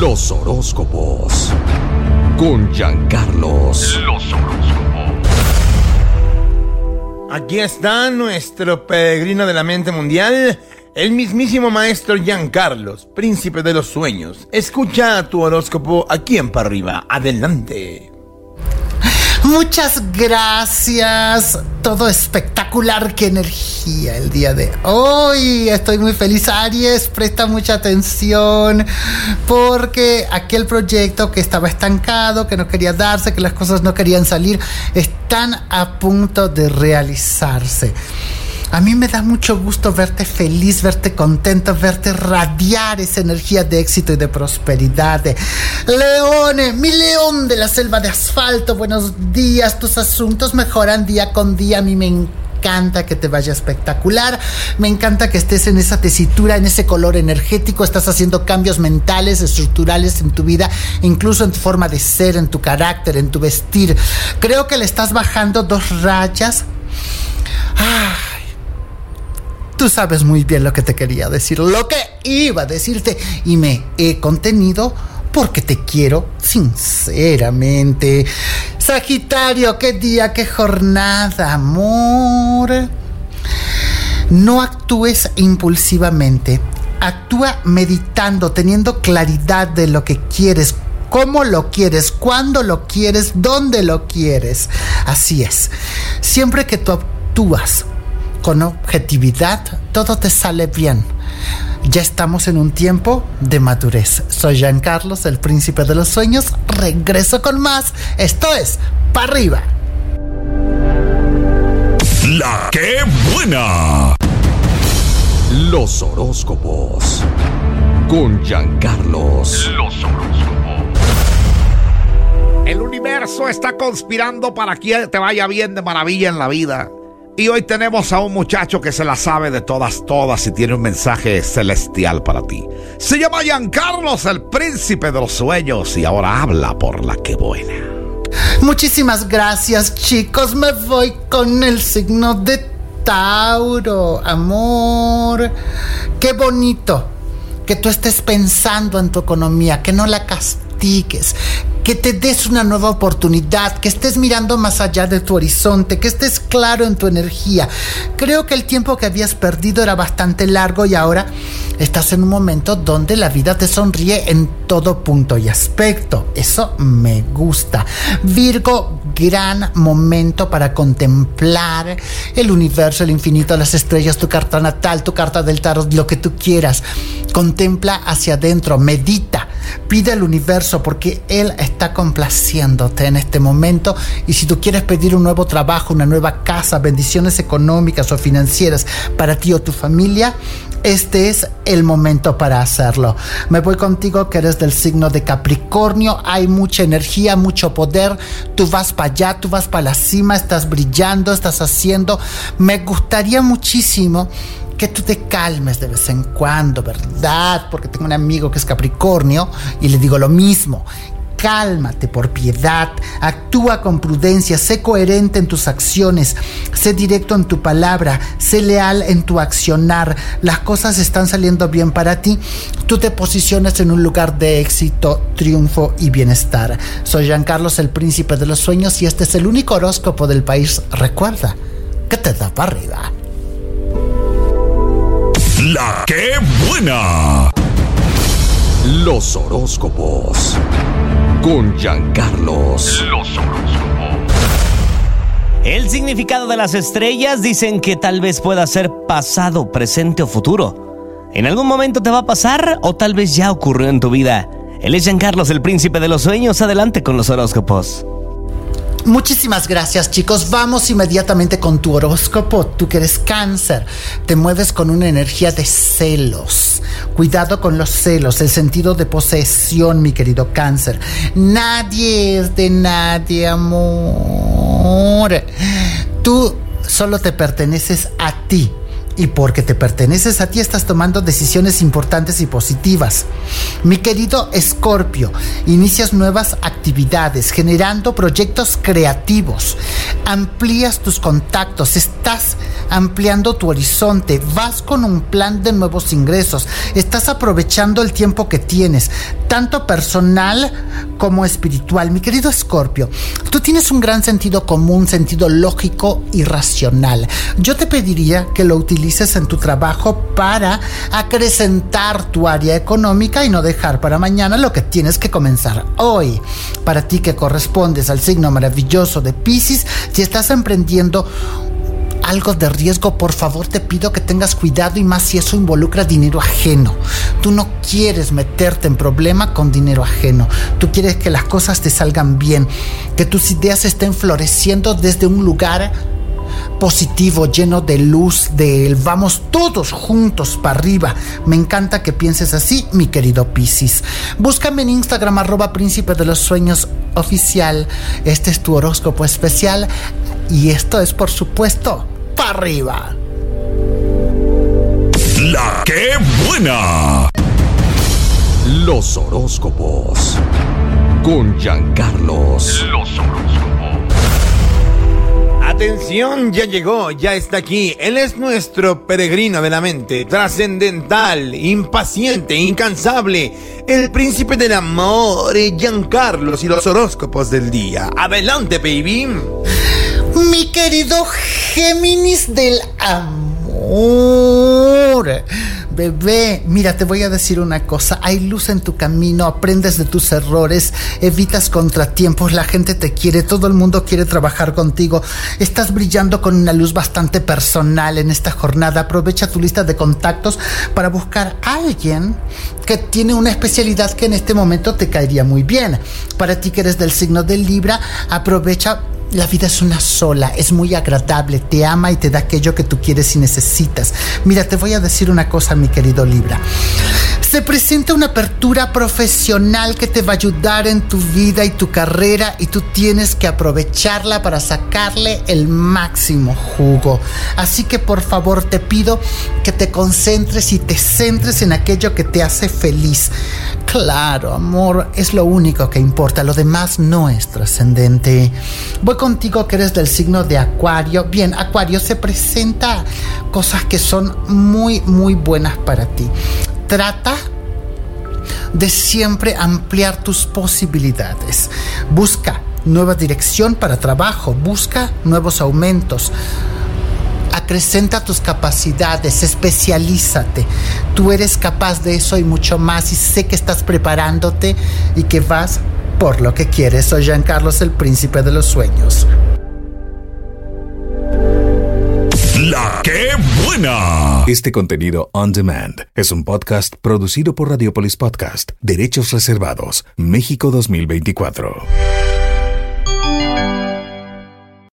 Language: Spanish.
Los horóscopos. Con Giancarlos. Los horóscopos. Aquí está nuestro peregrino de la mente mundial, el mismísimo maestro Giancarlos, príncipe de los sueños. Escucha tu horóscopo aquí en para arriba. Adelante. Muchas gracias. Todo espectacular. Qué energía el día de hoy. Estoy muy feliz. Aries, presta mucha atención. Porque aquel proyecto que estaba estancado, que no quería darse, que las cosas no querían salir, están a punto de realizarse. A mí me da mucho gusto verte feliz, verte contento, verte radiar esa energía de éxito y de prosperidad. Leone, mi león de la selva de asfalto, buenos días, tus asuntos mejoran día con día, a mí me encanta que te vaya espectacular. Me encanta que estés en esa tesitura, en ese color energético. Estás haciendo cambios mentales, estructurales en tu vida, incluso en tu forma de ser, en tu carácter, en tu vestir. Creo que le estás bajando dos rayas. Ah, Tú sabes muy bien lo que te quería decir, lo que iba a decirte y me he contenido porque te quiero sinceramente. Sagitario, qué día, qué jornada, amor. No actúes impulsivamente. Actúa meditando, teniendo claridad de lo que quieres, cómo lo quieres, cuándo lo quieres, dónde lo quieres. Así es. Siempre que tú actúas con objetividad, todo te sale bien. Ya estamos en un tiempo de madurez. Soy Jean Carlos, el príncipe de los sueños. Regreso con más. Esto es para arriba. La que buena. Los horóscopos. Con Giancarlos. Los horóscopos. El universo está conspirando para que te vaya bien de maravilla en la vida. Y hoy tenemos a un muchacho que se la sabe de todas, todas y tiene un mensaje celestial para ti. Se llama Giancarlos, el príncipe de los sueños, y ahora habla por la que buena. Muchísimas gracias, chicos. Me voy con el signo de Tauro, amor. Qué bonito que tú estés pensando en tu economía, que no la castigues, que te des una nueva oportunidad, que estés mirando más allá de tu horizonte, que estés claro en tu energía. Creo que el tiempo que habías perdido era bastante largo y ahora estás en un momento donde la vida te sonríe en todo punto y aspecto. Eso me gusta. Virgo, gran momento para contemplar el universo, el infinito, las estrellas, tu carta natal, tu carta del tarot, lo que tú quieras. Contempla hacia adentro, medita, pide al universo porque Él está complaciéndote en este momento y si tú quieres pedir un nuevo trabajo, una nueva casa, bendiciones económicas o financieras para ti o tu familia, este es el momento para hacerlo. Me voy contigo que eres del signo de Capricornio, hay mucha energía, mucho poder, tú vas para allá, tú vas para la cima, estás brillando, estás haciendo. Me gustaría muchísimo que tú te calmes de vez en cuando, ¿verdad? Porque tengo un amigo que es Capricornio y le digo lo mismo cálmate por piedad, actúa con prudencia, sé coherente en tus acciones, sé directo en tu palabra, sé leal en tu accionar. Las cosas están saliendo bien para ti. Tú te posicionas en un lugar de éxito, triunfo y bienestar. Soy Jean Carlos, el príncipe de los sueños, y este es el único horóscopo del país. Recuerda que te da para arriba. La que buena. Los horóscopos con Giancarlos. Los horóscopos. El significado de las estrellas dicen que tal vez pueda ser pasado, presente o futuro. En algún momento te va a pasar o tal vez ya ocurrió en tu vida. Él es Giancarlos, el príncipe de los sueños. Adelante con los horóscopos. Muchísimas gracias chicos. Vamos inmediatamente con tu horóscopo. Tú que eres cáncer, te mueves con una energía de celos. Cuidado con los celos, el sentido de posesión, mi querido cáncer. Nadie es de nadie, amor. Tú solo te perteneces a ti y porque te perteneces a ti estás tomando decisiones importantes y positivas. Mi querido Escorpio, inicias nuevas actividades, generando proyectos creativos, amplías tus contactos, estás ampliando tu horizonte, vas con un plan de nuevos ingresos, estás aprovechando el tiempo que tienes, tanto personal como espiritual. Mi querido Escorpio, tú tienes un gran sentido común, sentido lógico y racional. Yo te pediría que lo utilices en tu trabajo para acrecentar tu área económica y no dejar para mañana lo que tienes que comenzar hoy. Para ti que correspondes al signo maravilloso de Pisces, si estás emprendiendo algo de riesgo, por favor te pido que tengas cuidado y más si eso involucra dinero ajeno. Tú no quieres meterte en problema con dinero ajeno. Tú quieres que las cosas te salgan bien, que tus ideas estén floreciendo desde un lugar positivo, lleno de luz, de. Vamos todos juntos para arriba. Me encanta que pienses así, mi querido Piscis. Búscame en Instagram, arroba príncipe de los sueños oficial. Este es tu horóscopo especial. Y esto es, por supuesto, para arriba. La que buena. Los horóscopos. Con Giancarlos. Los horóscopos. Atención, ya llegó, ya está aquí. Él es nuestro peregrino de la mente, trascendental, impaciente, incansable, el príncipe del amor, Giancarlos y los horóscopos del día. Adelante, baby. Mi querido Géminis del amor. Bebé, mira, te voy a decir una cosa. Hay luz en tu camino, aprendes de tus errores, evitas contratiempos, la gente te quiere, todo el mundo quiere trabajar contigo. Estás brillando con una luz bastante personal en esta jornada. Aprovecha tu lista de contactos para buscar a alguien que tiene una especialidad que en este momento te caería muy bien. Para ti que eres del signo del Libra, aprovecha la vida es una sola, es muy agradable, te ama y te da aquello que tú quieres y necesitas. Mira, te voy a decir una cosa, mi querido Libra. Se presenta una apertura profesional que te va a ayudar en tu vida y tu carrera y tú tienes que aprovecharla para sacarle el máximo jugo. Así que por favor te pido que te concentres y te centres en aquello que te hace feliz. Claro, amor, es lo único que importa, lo demás no es trascendente. Voy contigo que eres del signo de Acuario. Bien, Acuario se presenta cosas que son muy, muy buenas para ti. Trata de siempre ampliar tus posibilidades. Busca nueva dirección para trabajo, busca nuevos aumentos. Acrecenta tus capacidades, especialízate. Tú eres capaz de eso y mucho más y sé que estás preparándote y que vas por lo que quieres. Soy Jean Carlos, el príncipe de los sueños. La que buena. Este contenido on demand es un podcast producido por Radiopolis Podcast, Derechos Reservados, México 2024.